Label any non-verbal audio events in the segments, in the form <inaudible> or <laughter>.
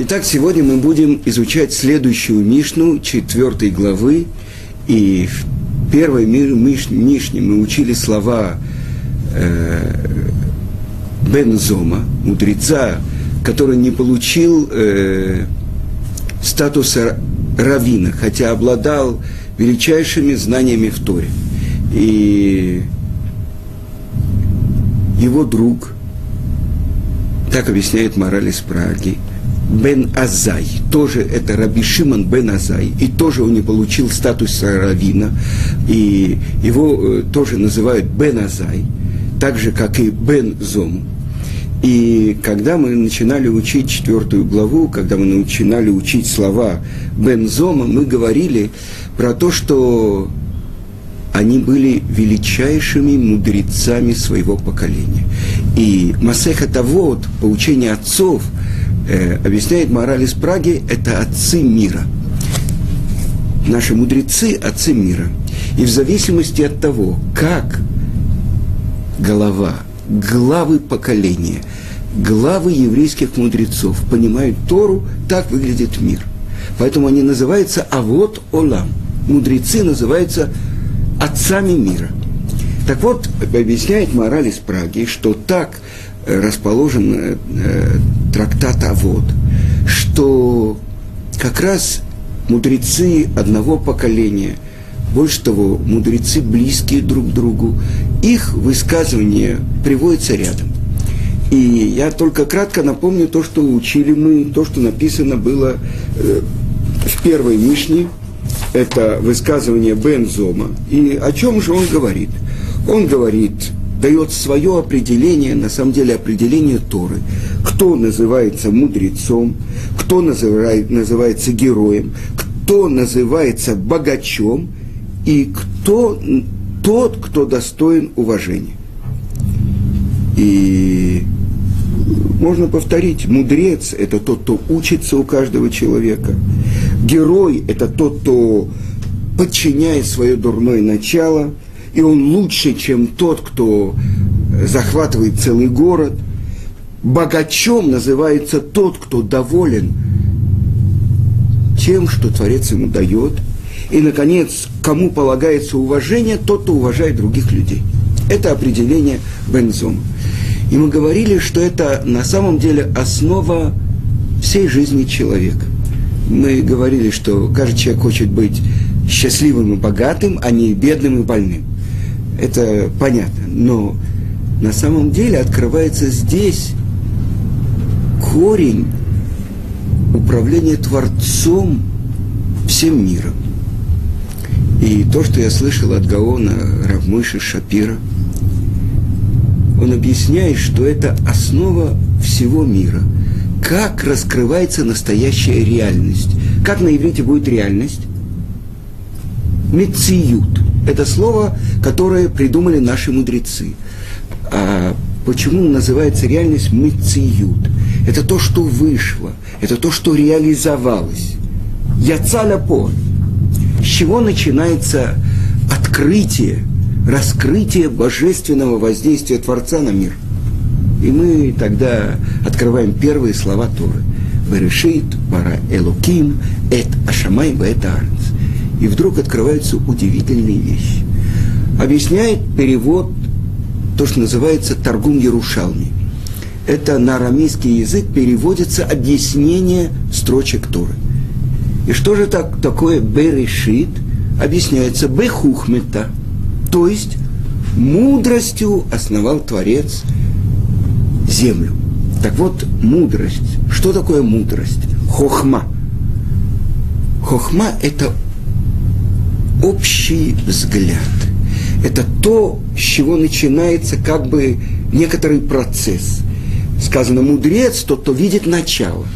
Итак, сегодня мы будем изучать следующую Мишну, четвертой главы. И в первой Мишне мы учили слова э, Бензома, мудреца, который не получил э, статуса равина, хотя обладал величайшими знаниями в Торе. И его друг, так объясняет мораль из Праги, Бен Азай, тоже это Раби Шимон Бен Азай, и тоже он не получил статус равина, и его э, тоже называют Бен Азай, так же, как и Бен Зом. И когда мы начинали учить четвертую главу, когда мы начинали учить слова Бен Зома, мы говорили про то, что они были величайшими мудрецами своего поколения. И Масеха Тавод, поучение отцов, э, объясняет мораль из Праги, это отцы мира. Наши мудрецы – отцы мира. И в зависимости от того, как голова, главы поколения, главы еврейских мудрецов понимают Тору, так выглядит мир. Поэтому они называются Авод Олам. Мудрецы называются отцами мира. Так вот, объясняет мораль из Праги, что так расположен э, э, трактат Авод, что как раз мудрецы одного поколения, больше того, мудрецы близкие друг к другу, их высказывания приводятся рядом. И я только кратко напомню то, что учили мы, то, что написано было э, в первой Мишне, это высказывание Бензома. И о чем же он говорит? Он говорит, дает свое определение, на самом деле определение Торы. Кто называется мудрецом, кто называет, называется героем, кто называется богачом и кто тот, кто достоин уважения. И можно повторить, мудрец – это тот, кто учится у каждого человека. Герой – это тот, кто подчиняет свое дурное начало, и он лучше, чем тот, кто захватывает целый город. Богачом называется тот, кто доволен тем, что Творец ему дает. И, наконец, кому полагается уважение, тот, кто уважает других людей. Это определение Бензома. И мы говорили, что это на самом деле основа всей жизни человека. Мы говорили, что каждый человек хочет быть счастливым и богатым, а не бедным и больным. Это понятно. Но на самом деле открывается здесь корень управления Творцом всем миром. И то, что я слышал от Гаона Равмыши Шапира – он объясняет, что это основа всего мира. Как раскрывается настоящая реальность. Как на иврите будет реальность? Мециют. Это слово, которое придумали наши мудрецы. А почему называется реальность мециют? Это то, что вышло, это то, что реализовалось. Яцаля по. С чего начинается открытие раскрытие божественного воздействия Творца на мир. И мы тогда открываем первые слова Торы. Берешит, бара элуким, эт ашамай, эт арнц. И вдруг открываются удивительные вещи. Объясняет перевод то, что называется Торгум Ярушалми. Это на арамейский язык переводится объяснение строчек Торы. И что же так, такое Берешит? Объясняется Бехухмета – то есть мудростью основал Творец землю. Так вот, мудрость. Что такое мудрость? Хохма. Хохма – это общий взгляд. Это то, с чего начинается как бы некоторый процесс. Сказано, мудрец, тот, кто видит начало.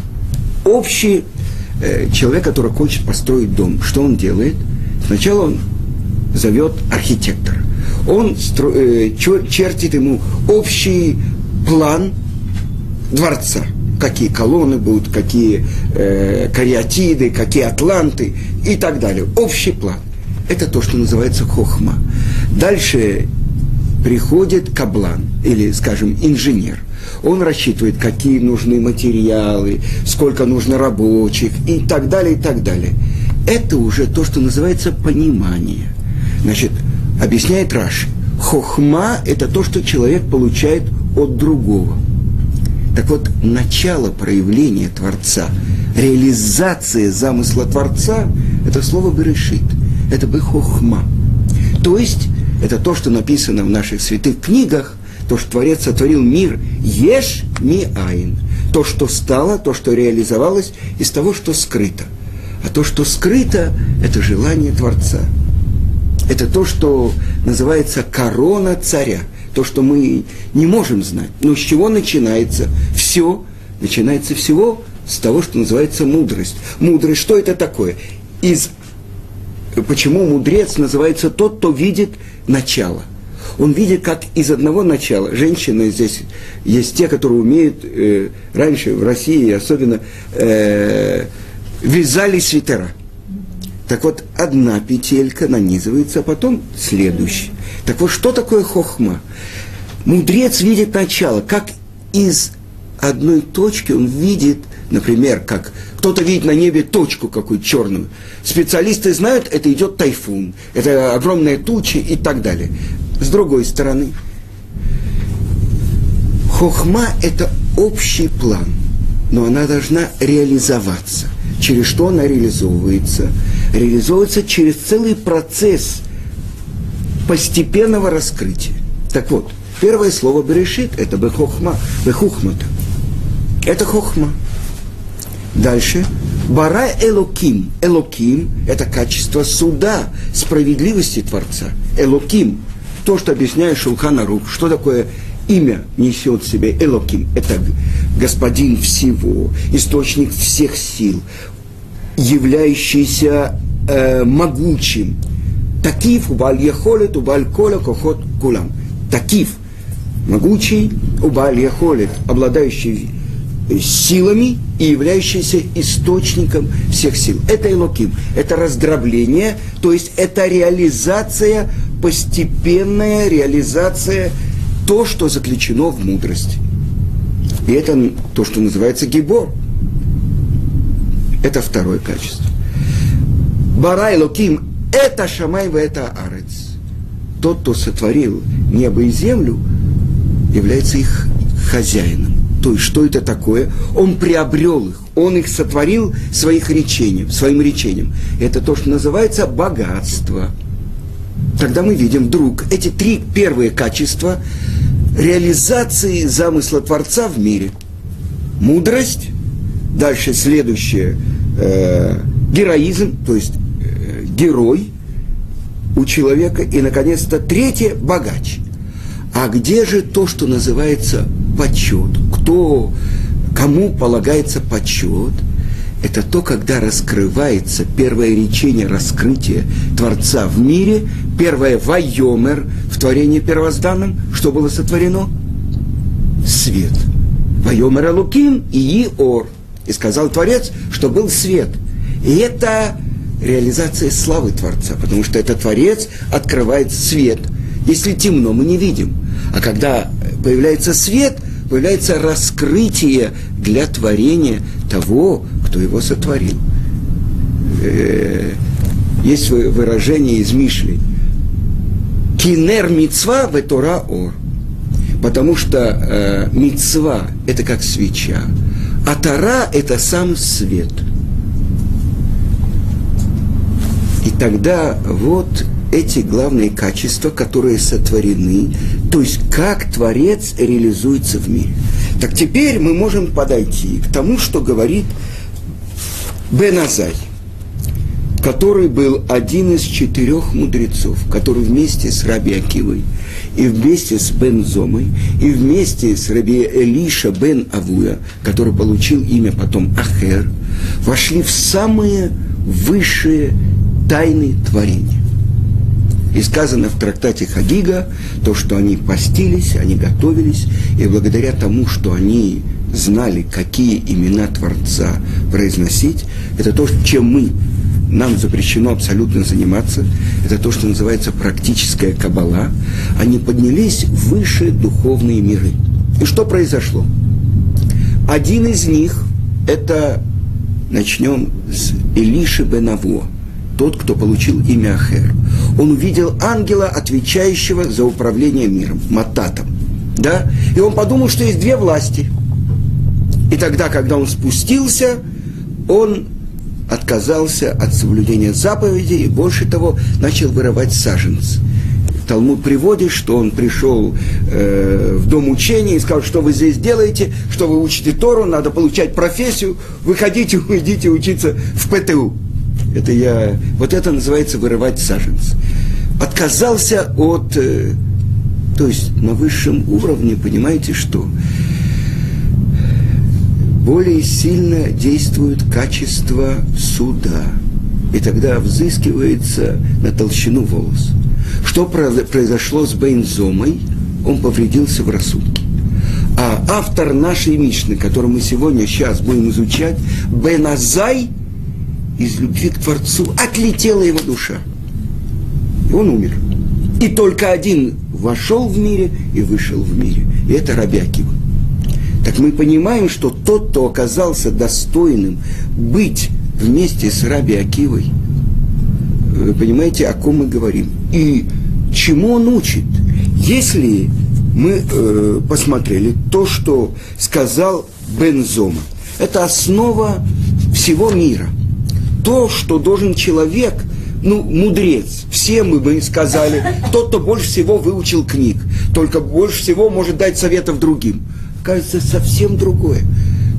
Общий э, человек, который хочет построить дом, что он делает? Сначала он зовет архитектор. Он стро, э, чертит ему общий план дворца. Какие колонны будут, какие э, кариатиды, какие атланты и так далее. Общий план. Это то, что называется хохма. Дальше приходит каблан, или, скажем, инженер. Он рассчитывает, какие нужны материалы, сколько нужно рабочих и так далее, и так далее. Это уже то, что называется понимание. Значит, объясняет Раши. Хохма – это то, что человек получает от другого. Так вот, начало проявления Творца, реализация замысла Творца – это слово «берешит», это бы хохма. То есть, это то, что написано в наших святых книгах, то, что Творец сотворил мир еш ми айн. То, что стало, то, что реализовалось из того, что скрыто. А то, что скрыто, это желание Творца. Это то, что называется корона царя. То, что мы не можем знать. Но с чего начинается все? Начинается всего с того, что называется мудрость. Мудрость, что это такое? Из почему мудрец называется тот, кто видит начало. Он видит, как из одного начала. Женщины здесь есть те, которые умеют, э, раньше в России особенно, э, вязали свитера. Так вот, одна петелька нанизывается, а потом следующая. Так вот, что такое хохма? Мудрец видит начало, как из одной точки он видит, например, как кто-то видит на небе точку какую-то черную. Специалисты знают, это идет тайфун, это огромные тучи и так далее. С другой стороны, хохма – это общий план, но она должна реализоваться. Через что она реализовывается? Реализовывается через целый процесс постепенного раскрытия. Так вот, первое слово «берешит» – это «бехохма», «бехухмата». Это хохма. Дальше. Бара Элоким. Элоким – это качество суда, справедливости Творца. Элоким – то, что объясняет Шулхан Арух, что такое имя несет в себе Элоким. Это господин всего, источник всех сил, являющийся э, могучим. Такив, убаль яхолет, убаль коля, кохот кулам. Такив, могучий, убаль яхолет, обладающий силами и являющийся источником всех сил. Это Элоким, это раздробление, то есть это реализация постепенная реализация то, что заключено в мудрости. И это то, что называется гибор. Это второе качество. Барай Луким – это Шамай это Арец. Тот, кто сотворил небо и землю, является их хозяином. То есть, что это такое? Он приобрел их, он их сотворил своих речением, своим речением. Это то, что называется богатство – тогда мы видим вдруг эти три первые качества реализации замысла Творца в мире. Мудрость, дальше следующее, э, героизм, то есть э, герой у человека, и, наконец-то, третье – богач. А где же то, что называется почет? Кто, кому полагается почет – это то, когда раскрывается первое речение раскрытия Творца в мире, первое «Вайомер» в творении первозданном, что было сотворено? Свет. «Вайомер Алуким» и «Иор». И сказал Творец, что был свет. И это реализация славы Творца, потому что этот Творец открывает свет. Если темно, мы не видим. А когда появляется свет, появляется раскрытие для творения того, кто его сотворил. Э, есть выражение из Мишли. Кинер мицва в Тора ор. Потому что э, мицва – это как свеча, а Тора – это сам свет. И тогда вот эти главные качества, которые сотворены, то есть как Творец реализуется в мире. Так теперь мы можем подойти к тому, что говорит Бен Азай, который был один из четырех мудрецов, который вместе с Раби Акивой и вместе с Бен Зомой, и вместе с Раби Элиша Бен Авуя, который получил имя потом Ахер, вошли в самые высшие тайны творения. И сказано в трактате Хагига, то, что они постились, они готовились, и благодаря тому, что они знали, какие имена Творца произносить, это то, чем мы, нам запрещено абсолютно заниматься, это то, что называется практическая кабала, они поднялись в высшие духовные миры. И что произошло? Один из них, это, начнем с Илиши Бенаво, тот, кто получил имя Ахер. Он увидел ангела, отвечающего за управление миром, Мататом. Да? И он подумал, что есть две власти. И тогда, когда он спустился, он отказался от соблюдения заповедей и, больше того, начал вырывать саженцы. Талмуд приводит, что он пришел э, в дом учения и сказал, что вы здесь делаете, что вы учите Тору, надо получать профессию, выходите, уйдите учиться в ПТУ. Это я, вот это называется вырывать саженцы. Отказался от, э, то есть на высшем уровне, понимаете, что более сильно действует качество суда. И тогда взыскивается на толщину волос. Что произошло с Бейнзомой? Он повредился в рассудке. А автор нашей Мишны, которую мы сегодня сейчас будем изучать, Беназай, из любви к Творцу, отлетела его душа. И он умер. И только один вошел в мире и вышел в мире. И это Рабиакива. Так мы понимаем, что тот, кто оказался достойным быть вместе с Раби Акивой, вы понимаете, о ком мы говорим. И чему он учит? Если мы э, посмотрели то, что сказал Бензома, это основа всего мира. То, что должен человек, ну, мудрец, все мы бы сказали, тот, кто больше всего выучил книг, только больше всего может дать советов другим кажется совсем другое.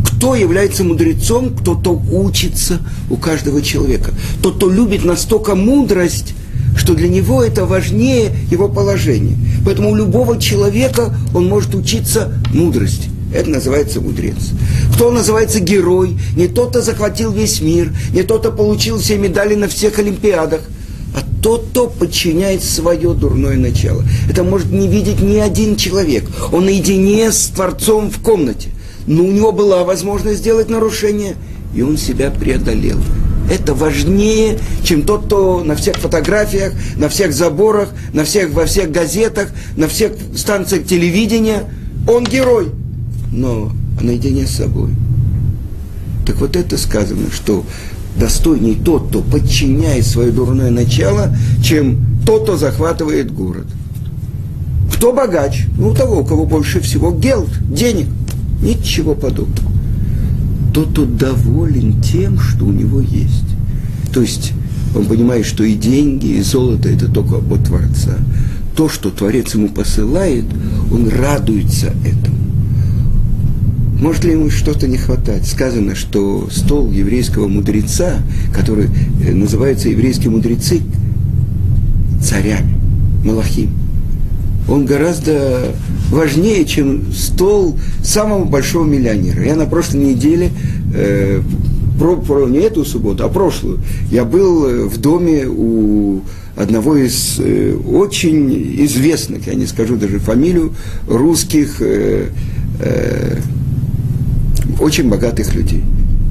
Кто является мудрецом, кто-то учится у каждого человека. Тот, кто любит настолько мудрость, что для него это важнее его положения. Поэтому у любого человека он может учиться мудрости. Это называется мудрец. Кто называется герой? Не тот, кто захватил весь мир, не тот, кто получил все медали на всех олимпиадах – а тот, кто подчиняет свое дурное начало. Это может не видеть ни один человек. Он наедине с Творцом в комнате. Но у него была возможность сделать нарушение, и он себя преодолел. Это важнее, чем тот, кто на всех фотографиях, на всех заборах, на всех, во всех газетах, на всех станциях телевидения. Он герой, но наедине с собой. Так вот это сказано, что достойней тот, кто подчиняет свое дурное начало, чем тот, кто захватывает город. Кто богач? Ну, у того, у кого больше всего гелд, денег. Ничего подобного. Тот, кто доволен тем, что у него есть. То есть он понимает, что и деньги, и золото – это только от Творца. То, что Творец ему посылает, он радуется этому. Может ли ему что-то не хватать? Сказано, что стол еврейского мудреца, который э, называется еврейские мудрецы царями, Малахим, он гораздо важнее, чем стол самого большого миллионера. Я на прошлой неделе, э, про, про, не эту субботу, а прошлую, я был э, в доме у одного из э, очень известных, я не скажу даже фамилию, русских э, э, очень богатых людей.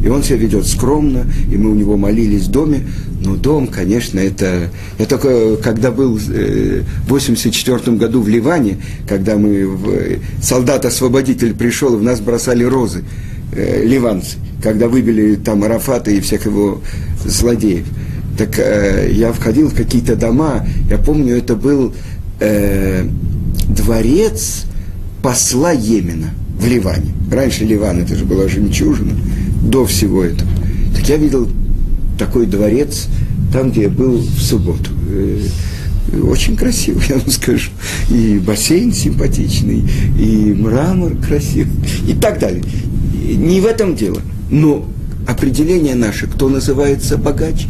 И он себя ведет скромно, и мы у него молились в доме. Но дом, конечно, это... Я только когда был э, в 84 году в Ливане, когда мы... В, солдат-освободитель пришел, и в нас бросали розы, э, ливанцы, когда выбили там Арафата и всех его злодеев. Так э, я входил в какие-то дома, я помню, это был э, дворец посла Йемена – в Ливане. Раньше Ливан это же была жемчужина, до всего этого. Так я видел такой дворец, там, где я был в субботу. Э, очень красивый, <laughs> я вам скажу. И бассейн симпатичный, и мрамор красивый, и так далее. Не в этом дело. Но определение наше, кто называется богач,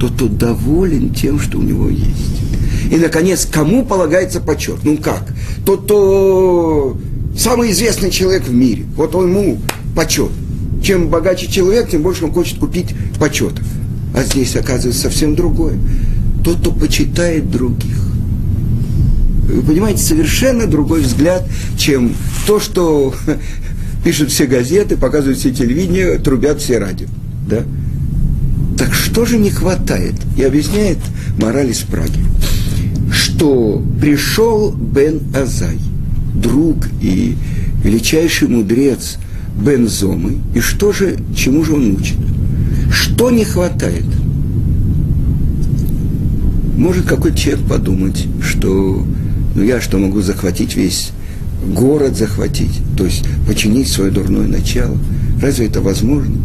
тот, кто доволен тем, что у него есть. И, наконец, кому полагается почет? Ну как? Тот, кто самый известный человек в мире. Вот он ему почет. Чем богаче человек, тем больше он хочет купить почета. А здесь оказывается совсем другое. Тот, кто почитает других. Вы понимаете, совершенно другой взгляд, чем то, что <laughs> пишут все газеты, показывают все телевидение, трубят все радио. Да? Так что же не хватает? И объясняет мораль из Праги, что пришел Бен Азай – друг и величайший мудрец Бензомы, и что же, чему же он учит? Что не хватает? Может какой-то человек подумать, что ну я что могу захватить весь город захватить, то есть починить свое дурное начало. Разве это возможно?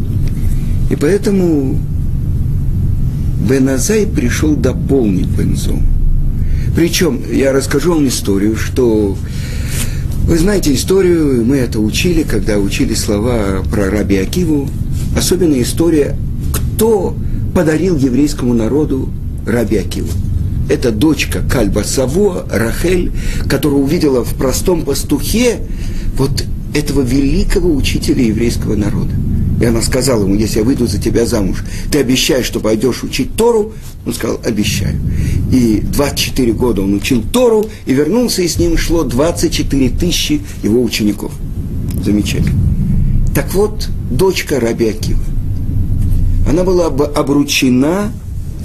И поэтому Беназай пришел дополнить Бензом. Причем, я расскажу вам историю, что вы знаете историю, мы это учили, когда учили слова про Раби Акиву, особенно история, кто подарил еврейскому народу Раби Акиву. Это дочка Кальба Саво, Рахель, которая увидела в простом пастухе вот этого великого учителя еврейского народа. И она сказала ему, если я выйду за тебя замуж, ты обещаешь, что пойдешь учить Тору? Он сказал, обещаю. И 24 года он учил Тору, и вернулся, и с ним шло 24 тысячи его учеников. Замечательно. Так вот, дочка Раби Акива. Она была обручена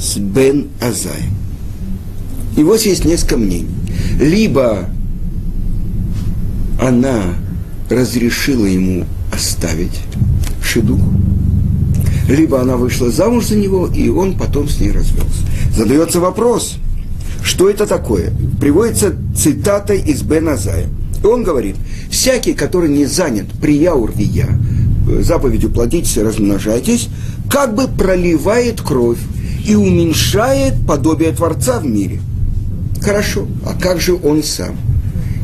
с Бен Азаем. И вот есть несколько мнений. Либо она разрешила ему оставить шедух, либо она вышла замуж за него, и он потом с ней развелся. Задается вопрос, что это такое? Приводится цитата из Бен Азая. Он говорит, всякий, который не занят прияурвия, заповедью плодитесь и размножайтесь, как бы проливает кровь и уменьшает подобие Творца в мире. Хорошо, а как же он сам?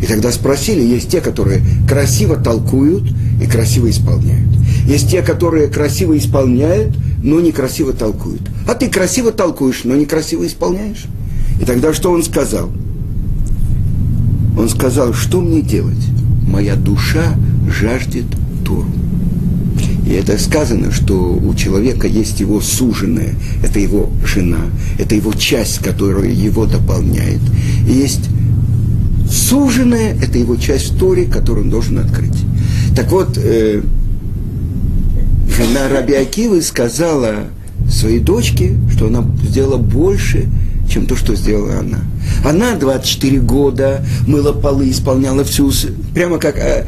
И тогда спросили, есть те, которые красиво толкуют и красиво исполняют. Есть те, которые красиво исполняют, но некрасиво толкуют. А ты красиво толкуешь, но некрасиво исполняешь. И тогда что он сказал? Он сказал, что мне делать? Моя душа жаждет Тору. И это сказано, что у человека есть его суженая, это его жена, это его часть, которая его дополняет. И есть суженая, это его часть в Торе, которую он должен открыть. Так вот, э, жена Раби Акивы сказала своей дочке, что она сделала больше, чем то, что сделала она. Она 24 года мыла полы, исполняла всю, прямо как э,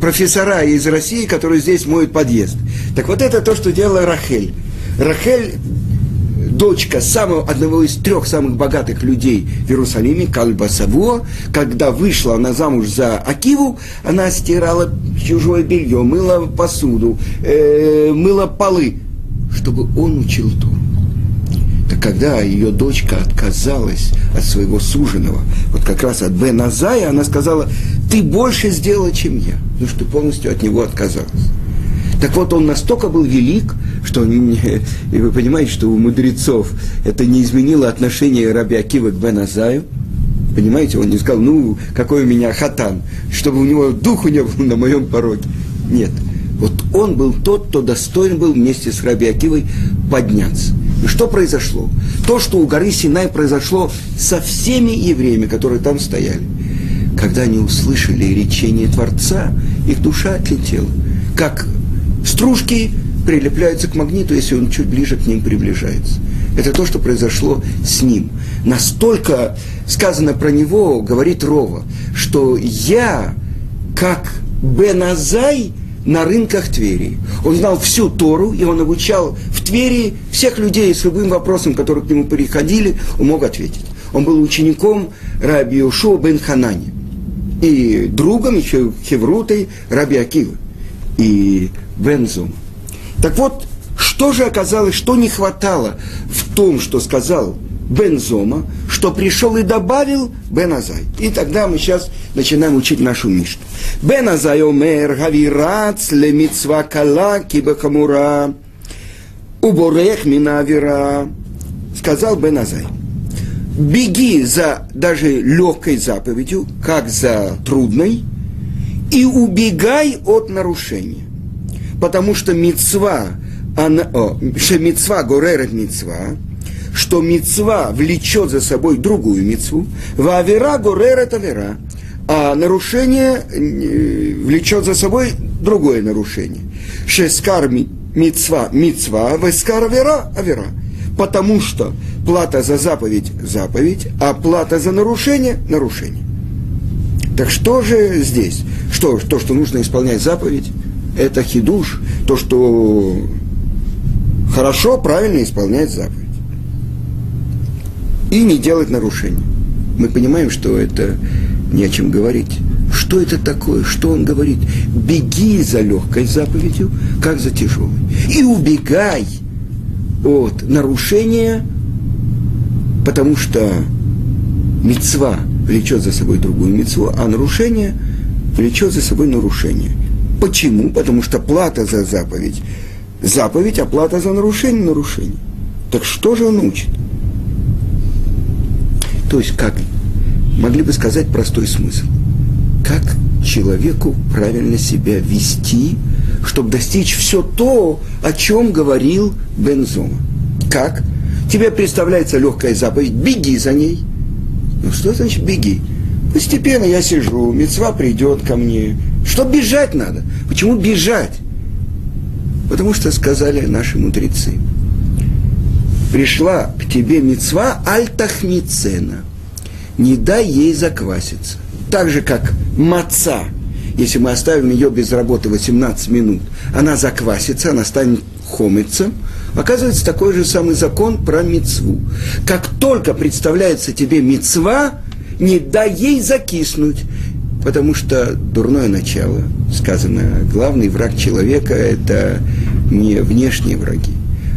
профессора из России, которые здесь моют подъезд. Так вот это то, что делала Рахель. Рахель дочка самого, одного из трех самых богатых людей в Иерусалиме, Кальба Савуа, когда вышла она замуж за Акиву, она стирала чужое белье, мыла посуду, э, мыла полы, чтобы он учил Тору. Так когда ее дочка отказалась от своего суженого, вот как раз от Бен Азая, она сказала, ты больше сделала, чем я, потому что полностью от него отказалась. Так вот, он настолько был велик, что и вы понимаете, что у мудрецов это не изменило отношение Раби Акива к Беназаю. Понимаете, он не сказал, ну, какой у меня хатан, чтобы у него духу не было на моем пороге. Нет. Вот он был тот, кто достоин был вместе с Раби Акивой подняться. И что произошло? То, что у горы Синай произошло со всеми евреями, которые там стояли. Когда они услышали речение Творца, их душа отлетела. Как стружки прилепляются к магниту, если он чуть ближе к ним приближается. Это то, что произошло с ним. Настолько сказано про него, говорит Рова, что я, как Беназай, на рынках Твери. Он знал всю Тору, и он обучал в Твери всех людей с любым вопросом, которые к нему приходили, он мог ответить. Он был учеником Раби Ушо бен Ханани и другом еще Хеврутой Раби Акивы и Бензума. Так вот, что же оказалось, что не хватало в том, что сказал Бензома, что пришел и добавил Беназай. И тогда мы сейчас начинаем учить нашу Мишну. Беназай омер гавирац ле митцва кала кибахамура уборех минавира. Сказал Беназай. Беги за даже легкой заповедью, как за трудной, и убегай от нарушения потому что мецва, она, о, мецва горерет мецва, что мецва влечет за собой другую мецву, в авера горерет авера, а нарушение э, влечет за собой другое нарушение. Шескар мецва мецва, вескар авера авера. Потому что плата за заповедь – заповедь, а плата за нарушение – нарушение. Так что же здесь? Что, то, что нужно исполнять заповедь, это хидуш, то, что хорошо, правильно исполнять заповедь. И не делать нарушений. Мы понимаем, что это не о чем говорить. Что это такое? Что он говорит? Беги за легкой заповедью, как за тяжелой. И убегай от нарушения, потому что мецва влечет за собой другую мецву, а нарушение влечет за собой нарушение. Почему? Потому что плата за заповедь – заповедь, а плата за нарушение – нарушение. Так что же он учит? То есть, как могли бы сказать простой смысл. Как человеку правильно себя вести, чтобы достичь все то, о чем говорил Бензома. Как? Тебе представляется легкая заповедь, беги за ней. Ну что значит беги? Постепенно я сижу, мецва придет ко мне. Что бежать надо? Почему бежать? Потому что сказали наши мудрецы. Пришла к тебе мецва альтахницена – не дай ей закваситься. Так же, как маца, если мы оставим ее без работы 18 минут, она заквасится, она станет хомицем. Оказывается, такой же самый закон про мецву. Как только представляется тебе мецва, не дай ей закиснуть, потому что дурное начало, сказано, главный враг человека – это не внешние враги,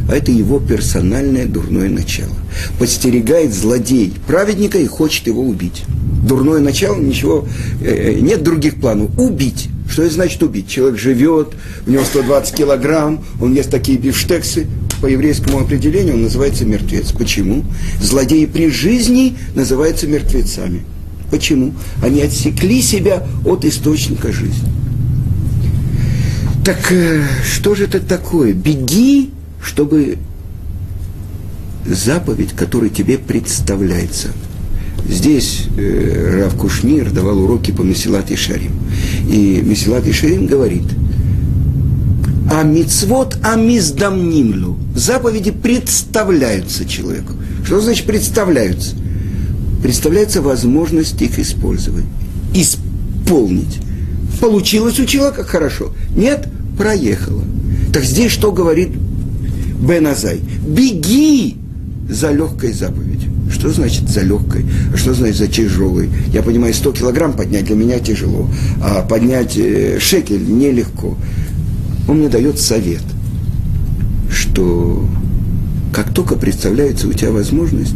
а это его персональное дурное начало. Подстерегает злодей праведника и хочет его убить. Дурное начало, ничего, э, э, нет других планов. Убить. Что это значит убить? Человек живет, у него 120 килограмм, он ест такие бифштексы. По еврейскому определению он называется мертвец. Почему? Злодеи при жизни называются мертвецами. Почему? Они отсекли себя от источника жизни. Так э, что же это такое? Беги чтобы заповедь, которая тебе представляется. Здесь э, Рав Кушнир давал уроки по Месилат и Шарим. И Месилат и Шарим говорит, а мицвод амиздамнимлю. Заповеди представляются человеку. Что значит представляются? Представляется возможность их использовать, исполнить. Получилось у человека хорошо. Нет, проехало. Так здесь что говорит Беназай, беги за легкой заповедью. Что значит за легкой? А что значит за тяжелой? Я понимаю, 100 килограмм поднять для меня тяжело, а поднять э, шекель нелегко. Он мне дает совет, что как только представляется у тебя возможность,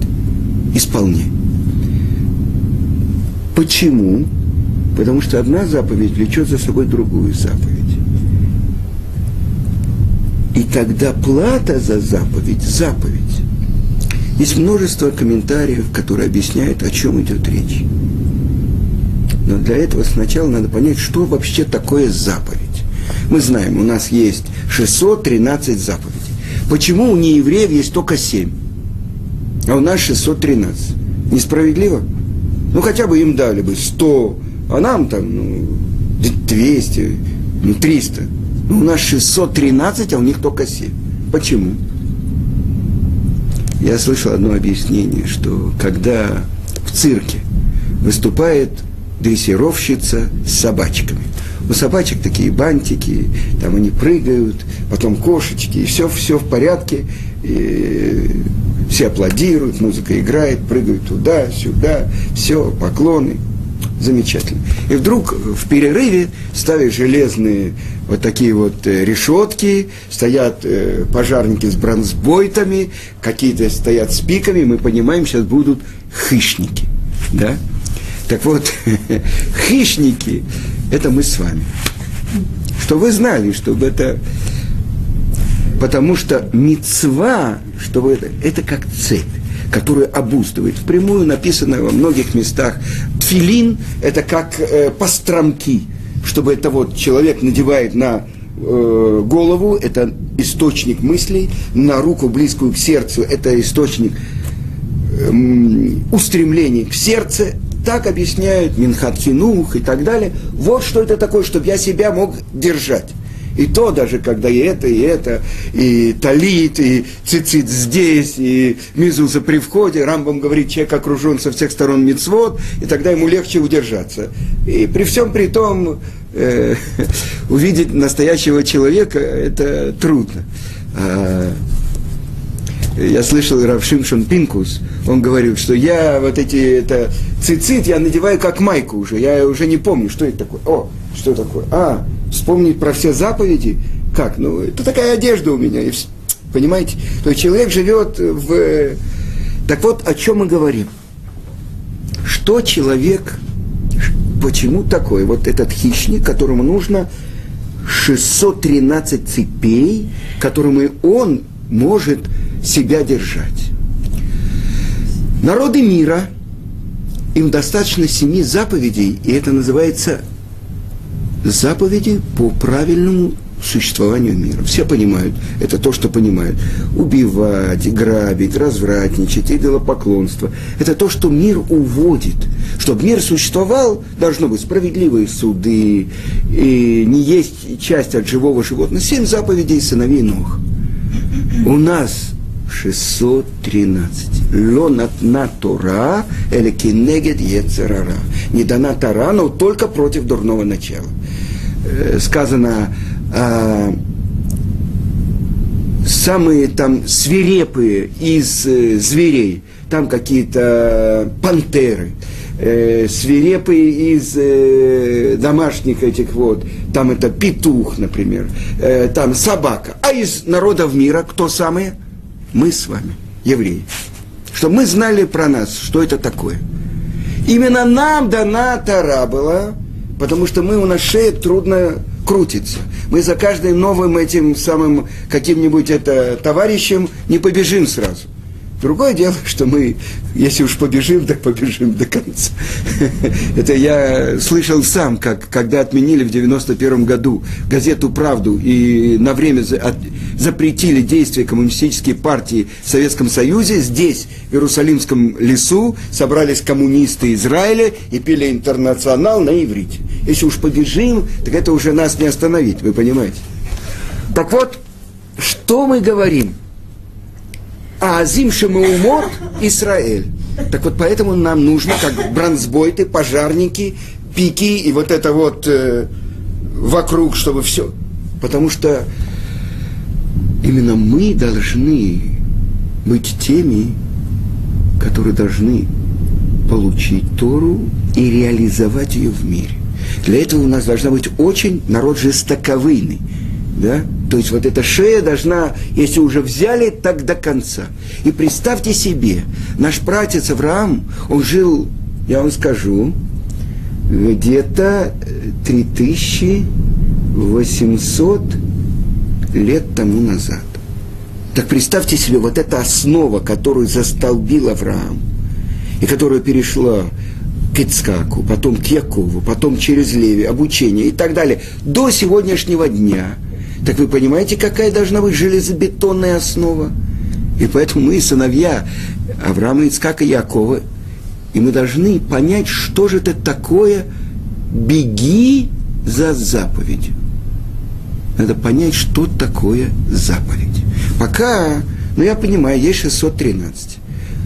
исполняй. Почему? Потому что одна заповедь влечет за собой другую заповедь. И тогда плата за заповедь – заповедь. Есть множество комментариев, которые объясняют, о чем идет речь. Но для этого сначала надо понять, что вообще такое заповедь. Мы знаем, у нас есть 613 заповедей. Почему у неевреев есть только 7? А у нас 613. Несправедливо? Ну, хотя бы им дали бы 100, а нам там ну, 200, ну, 300. Ну, у нас 613, а у них только 7. Почему? Я слышал одно объяснение, что когда в цирке выступает дрессировщица с собачками. У собачек такие бантики, там они прыгают, потом кошечки, и все, все в порядке, и все аплодируют, музыка играет, прыгают туда, сюда, все, поклоны – замечательно. И вдруг в перерыве ставят железные вот такие вот э, решетки, стоят э, пожарники с бронзбойтами, какие-то стоят с пиками, мы понимаем, сейчас будут хищники. Да? Так вот, <laughs> хищники – это мы с вами. Что вы знали, чтобы это... Потому что мецва, чтобы это, это как цепь который обуздывает. Впрямую написано во многих местах. Тфилин – это как э, постромки, чтобы это вот человек надевает на э, голову, это источник мыслей, на руку, близкую к сердцу, это источник э, устремлений к сердцу, так объясняют Минхат Хинух и так далее. Вот что это такое, чтобы я себя мог держать. И то даже, когда и это, и это, и талит, и цицит здесь, и мизуза при входе, Рамбам говорит, человек окружен со всех сторон мицвод, и тогда ему легче удержаться. И при всем при том, э, <laughs> увидеть настоящего человека, это трудно. А, я слышал Рав Шимшон Пинкус, он говорил, что я вот эти, это, цицит я надеваю как майку уже, я уже не помню, что это такое. О, что такое? А, вспомнить про все заповеди? Как? Ну, это такая одежда у меня. И, понимаете? То есть человек живет в... Так вот, о чем мы говорим? Что человек, почему такой? Вот этот хищник, которому нужно 613 цепей, которыми он может себя держать. Народы мира, им достаточно семи заповедей, и это называется заповеди по правильному существованию мира. Все понимают, это то, что понимают. Убивать, грабить, развратничать, идолопоклонство. Это то, что мир уводит. Чтобы мир существовал, должно быть справедливые суды, и не есть часть от живого животного. Семь заповедей сыновей Нох. У нас 613. Лонат на Тора, или кинегет ецерара. Не дана Тора, но только против дурного начала. Э, сказано, а, самые там свирепые из э, зверей, там какие-то пантеры, э, свирепые из э, домашних этих вот, там это петух, например, э, там собака. А из народов мира кто самые? Мы с вами, евреи. Чтобы мы знали про нас, что это такое. Именно нам дана Тара была, потому что мы у нас шея трудно крутится. Мы за каждым новым этим самым каким-нибудь это товарищем не побежим сразу. Другое дело, что мы, если уж побежим, так побежим до конца. <laughs> Это я слышал сам, как, когда отменили в 91 году газету «Правду» и на время запретили действия коммунистической партии в Советском Союзе, здесь, в Иерусалимском лесу, собрались коммунисты Израиля и пили «Интернационал» на иврите. Если уж побежим, так это уже нас не остановить, вы понимаете. Так вот, что мы говорим? Азим Шемаумот Израиль. Так вот, поэтому нам нужно, как бронзбойты, пожарники, пики и вот это вот э, вокруг, чтобы все. Потому что именно мы должны быть теми, которые должны получить Тору и реализовать ее в мире. Для этого у нас должна быть очень народ жестоковыйный. Да? То есть вот эта шея должна, если уже взяли, так до конца. И представьте себе, наш пратец Авраам, он жил, я вам скажу, где-то 3800 лет тому назад. Так представьте себе, вот эта основа, которую застолбил Авраам, и которая перешла к Ицкаку, потом к Якову, потом через Леви, обучение и так далее, до сегодняшнего дня. Так вы понимаете, какая должна быть железобетонная основа? И поэтому мы, сыновья Авраама, Ицкака и Якова, и мы должны понять, что же это такое «беги за заповедью». Надо понять, что такое заповедь. Пока, ну я понимаю, есть 613.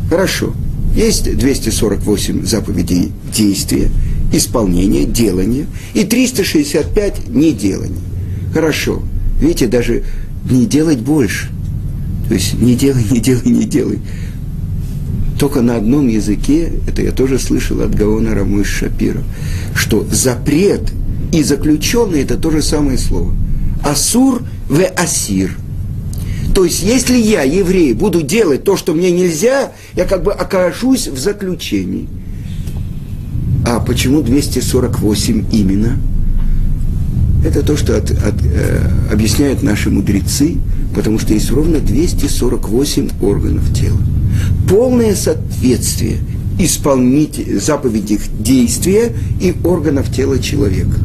Хорошо, есть 248 заповедей действия, исполнения, делания и 365 неделания. Хорошо. Видите, даже не делать больше. То есть не делай, не делай, не делай. Только на одном языке, это я тоже слышал от Гаона Рамыш Шапира, что запрет и заключенный это то же самое слово. Асур в асир – то есть, если я, еврей, буду делать то, что мне нельзя, я как бы окажусь в заключении. А почему 248 именно? Это то, что от, от, э, объясняют наши мудрецы, потому что есть ровно 248 органов тела. Полное соответствие исполнить заповедей действия и органов тела человека.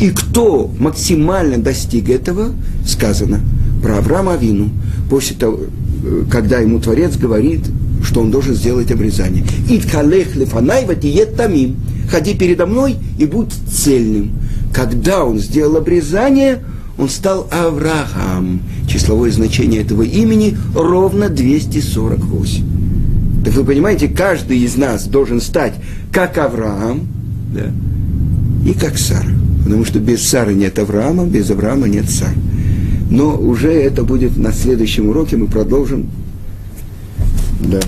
И кто максимально достиг этого, сказано про Авраама Авину – после того, э, когда ему Творец говорит, что он должен сделать обрезание. Иткалех лефанай. Ходи передо мной и будь цельным. Когда он сделал обрезание, он стал Авраам. Числовое значение этого имени ровно 248. Так вы понимаете, каждый из нас должен стать как Авраам, да, и как Сара. Потому что без Сары нет Авраама, без Авраама нет Сары. Но уже это будет на следующем уроке, мы продолжим. Да.